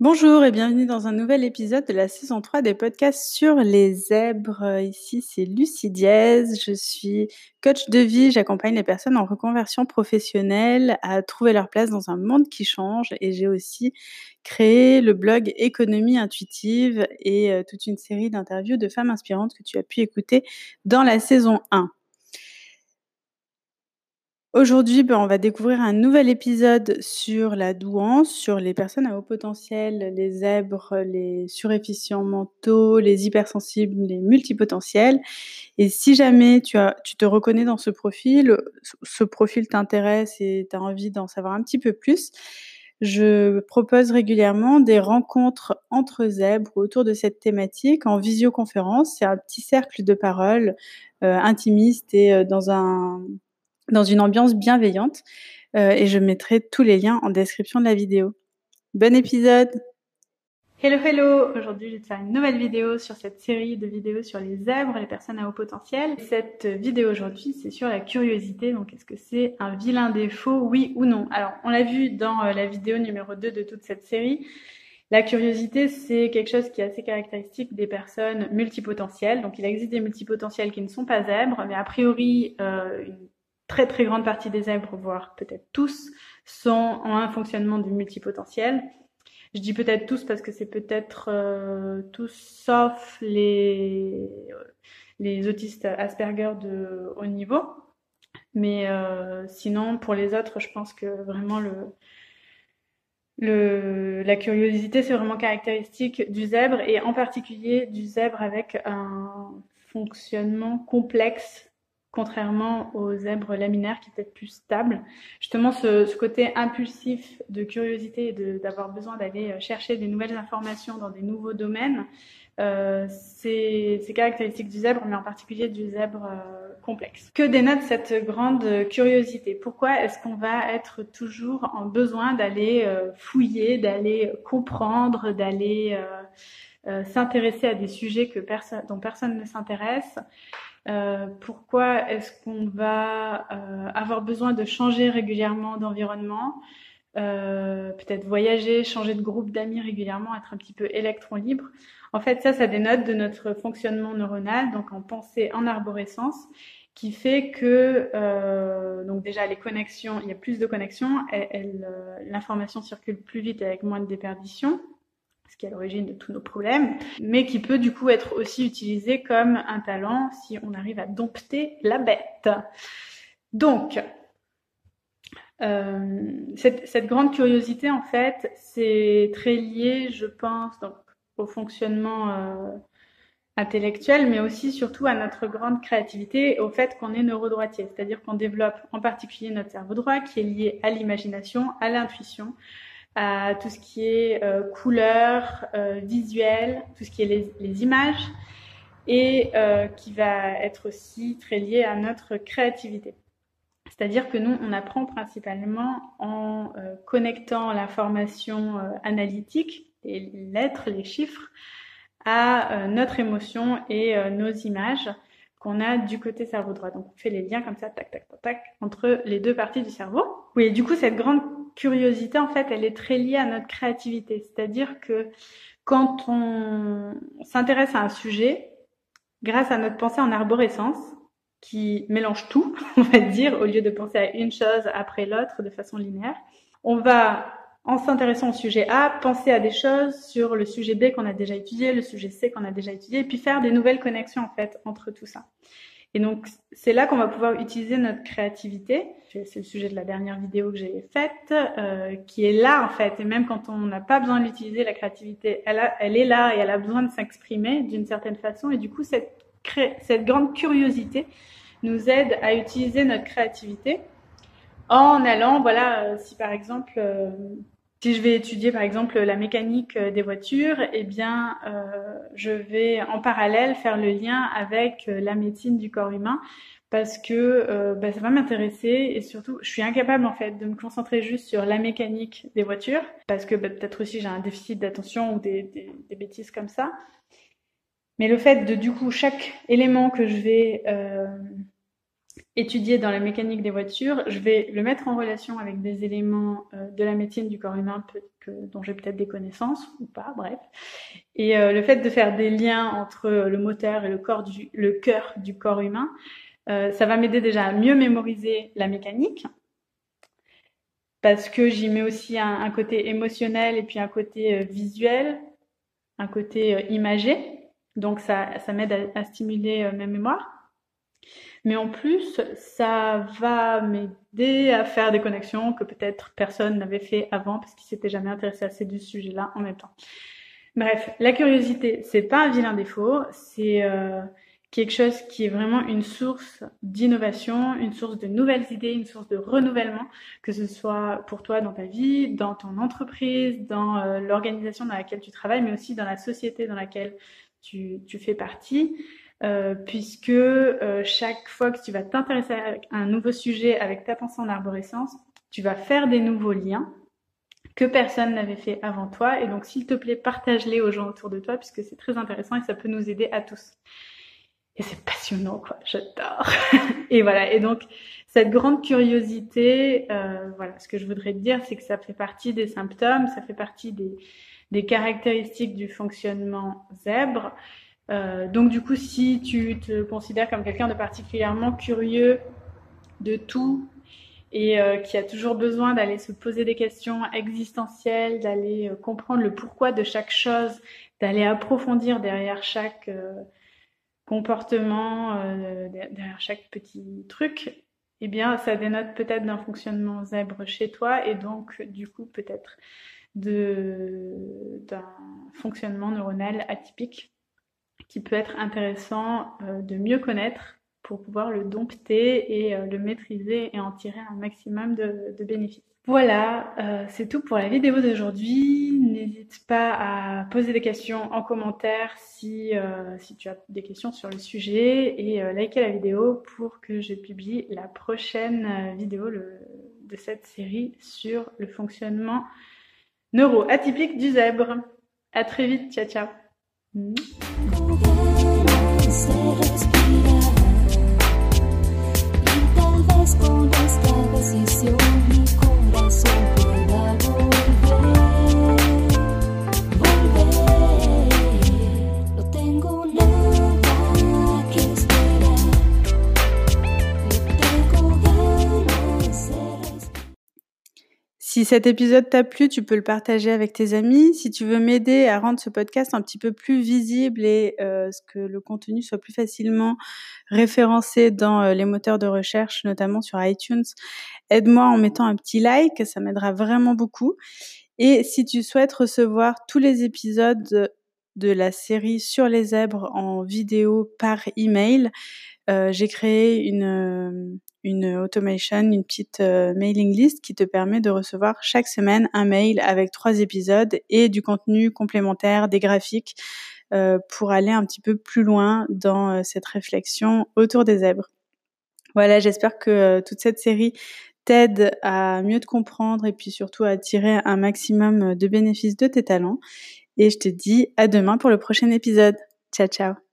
Bonjour et bienvenue dans un nouvel épisode de la saison 3 des podcasts sur les zèbres. Ici, c'est Lucie Diez. Je suis coach de vie. J'accompagne les personnes en reconversion professionnelle à trouver leur place dans un monde qui change. Et j'ai aussi créé le blog Économie intuitive et euh, toute une série d'interviews de femmes inspirantes que tu as pu écouter dans la saison 1. Aujourd'hui, ben, on va découvrir un nouvel épisode sur la douance, sur les personnes à haut potentiel, les zèbres, les surefficients mentaux, les hypersensibles, les multipotentiels. Et si jamais tu, te reconnais dans ce profil, ce profil t'intéresse et tu as envie d'en savoir un petit peu plus, je propose régulièrement des rencontres entre zèbres autour de cette thématique en visioconférence. C'est un petit cercle de parole euh, intimiste et euh, dans un dans une ambiance bienveillante. Euh, et je mettrai tous les liens en description de la vidéo. Bon épisode Hello hello Aujourd'hui je vais te faire une nouvelle vidéo sur cette série de vidéos sur les zèbres, les personnes à haut potentiel. Cette vidéo aujourd'hui c'est sur la curiosité, donc est-ce que c'est un vilain défaut, oui ou non? Alors on l'a vu dans euh, la vidéo numéro 2 de toute cette série, la curiosité, c'est quelque chose qui est assez caractéristique des personnes multipotentielles. Donc, il existe des multipotentiels qui ne sont pas zèbres, mais a priori, euh, une très très grande partie des zèbres, voire peut-être tous, sont en un fonctionnement du multipotentiel. Je dis peut-être tous parce que c'est peut-être euh, tous sauf les, les autistes Asperger de haut niveau. Mais euh, sinon, pour les autres, je pense que vraiment le, la curiosité, c'est vraiment caractéristique du zèbre et en particulier du zèbre avec un fonctionnement complexe contrairement aux zèbres laminaires qui peut-être plus stable. Justement, ce, côté impulsif de curiosité et d'avoir besoin d'aller euh, chercher des nouvelles informations dans des nouveaux domaines, euh, c'est caractéristique du zèbre, mais en particulier du zèbre euh, complexe. Que dénote cette grande curiosité? Pourquoi est-ce qu'on va être toujours en besoin d'aller fouiller, d'aller comprendre, d'aller s'intéresser à des sujets que dont personne ne s'intéresse? Euh, pourquoi est-ce qu'on va euh, avoir besoin de changer régulièrement d'environnement, euh, peut-être voyager, changer de groupe d'amis régulièrement, être un petit peu électron libre? En fait, ça, ça dénote de notre fonctionnement neuronal, donc en pensée en arborescence, qui fait que donc déjà les connexions, il y a plus de connexions, l'information circule plus vite avec moins de déperdition ce qui est à l'origine de tous nos problèmes, mais qui peut du coup être aussi utilisé comme un talent si on arrive à dompter la bête. Donc, euh, cette, grande curiosité, en fait, c'est très lié, je pense, donc, au fonctionnement euh, intellectuel, mais aussi surtout à notre grande créativité au fait qu'on est neurodroitier, c'est-à-dire qu'on développe en particulier notre cerveau droit qui est lié à l'imagination, à l'intuition, à tout ce qui est euh, couleur, euh, visuel, tout ce qui est les, images, et euh, qui va être aussi très lié à notre créativité. C'est-à-dire que nous, on apprend principalement en euh, connectant l'information analytique, les lettres, les chiffres, à notre émotion et nos images qu'on a du côté cerveau droit. Donc on fait les liens comme ça, tac, tac, tac, tac, entre les deux parties du cerveau. Oui, du coup, cette grande curiosité, en fait, elle est très liée à notre créativité. C'est-à-dire que quand on s'intéresse à un sujet, grâce à notre pensée en arborescence, qui mélange tout, on va dire, au lieu de penser à une chose après l'autre de façon linéaire, on va, en s'intéressant au sujet A, penser à des choses sur le sujet B qu'on a déjà étudié, le sujet C qu'on a déjà étudié, et puis faire des nouvelles connexions, en fait, entre tout ça. Et donc, c'est là qu'on va pouvoir utiliser notre créativité. C'est le sujet de la dernière vidéo que j'ai faite, euh, qui est là en fait. Et même quand on n'a pas besoin de l'utiliser, la créativité, elle, a, elle est là et elle a besoin de s'exprimer d'une certaine façon. Et du coup, cette, cette grande curiosité nous aide à utiliser notre créativité en allant, voilà, euh, si par exemple, euh, si je vais étudier par exemple la mécanique euh, des voitures, eh bien, euh, je vais en parallèle faire le lien avec euh, la médecine du corps humain parce que euh, bah, ça va m'intéresser et surtout, je suis incapable en fait de me concentrer juste sur la mécanique des voitures parce que bah, peut-être aussi j'ai un déficit d'attention ou des, des, des, bêtises comme ça. Mais le fait de du coup chaque élément que je vais étudié dans la mécanique des voitures, je vais le mettre en relation avec des éléments euh, de la médecine du corps humain que, dont j'ai peut-être des connaissances ou pas, bref. Et euh, le fait de faire des liens entre le moteur et le corps le cœur du corps humain, euh, ça va m'aider déjà à mieux mémoriser la mécanique parce que j'y mets aussi un, côté émotionnel et puis un côté visuel, un côté imagé. Donc ça, ça m'aide à, stimuler mes mémoires. Mais en plus, ça va m'aider à faire des connexions que peut-être personne n'avait fait avant parce qu'il s'était jamais intéressé à ces deux sujets-là en même temps. Bref, la curiosité, c'est pas un vilain défaut, c'est euh, quelque chose qui est vraiment une source d'innovation, une source de nouvelles idées, une source de renouvellement, que ce soit pour toi dans ta vie, dans ton entreprise, dans euh, l'organisation dans laquelle tu travailles, mais aussi dans la société dans laquelle tu, tu fais partie. Euh, puisque euh, chaque fois que tu vas t'intéresser à un nouveau sujet avec ta pensée en arborescence, tu vas faire des nouveaux liens que personne n'avait fait avant toi. Et donc, s'il te plaît, partage-les aux gens autour de toi, puisque c'est très intéressant et ça peut nous aider à tous. Et c'est passionnant, quoi. J'adore. et voilà. Et donc, cette grande curiosité, euh, voilà, ce que je voudrais te dire, c'est que ça fait partie des symptômes, ça fait partie des, des caractéristiques du fonctionnement zèbre. Euh, donc du coup, si tu te considères comme quelqu'un de particulièrement curieux de tout et euh, qui a toujours besoin d'aller se poser des questions existentielles, d'aller euh, comprendre le pourquoi de chaque chose, d'aller approfondir derrière chaque comportement, derrière chaque petit truc, eh bien, ça dénote peut-être d'un fonctionnement zèbre chez toi et donc, du coup, peut-être d'un fonctionnement neuronal atypique qui peut être intéressant euh, de mieux connaître pour pouvoir le dompter et euh, le maîtriser et en tirer un maximum de, bénéfices. Voilà, euh, c'est tout pour la vidéo d'aujourd'hui. N'hésite pas à poser des questions en commentaire si, si tu as des questions sur le sujet et euh, liker la vidéo pour que je publie la prochaine vidéo de cette série sur le fonctionnement neuro-atypique du zèbre. À très vite, ciao ciao con esta decisión mi corazón Si cet épisode t'a plu, tu peux le partager avec tes amis. Si tu veux m'aider à rendre ce podcast un petit peu plus visible et euh, que le contenu soit plus facilement référencé dans euh, les moteurs de recherche, notamment sur iTunes, aide-moi en mettant un petit like, ça m'aidera vraiment beaucoup. Et si tu souhaites recevoir tous les épisodes de la série sur les zèbres en vidéo par email, euh, j'ai créé une, euh, une automation, une petite euh, mailing list qui te permet de recevoir chaque semaine un mail avec trois épisodes et du contenu complémentaire, des graphiques euh, pour aller un petit peu plus loin dans cette réflexion autour des zèbres. Voilà, j'espère que toute cette série t'aide à mieux te comprendre et puis surtout à tirer un maximum de bénéfices de tes talents. Et je te dis à demain pour le prochain épisode. Ciao, ciao.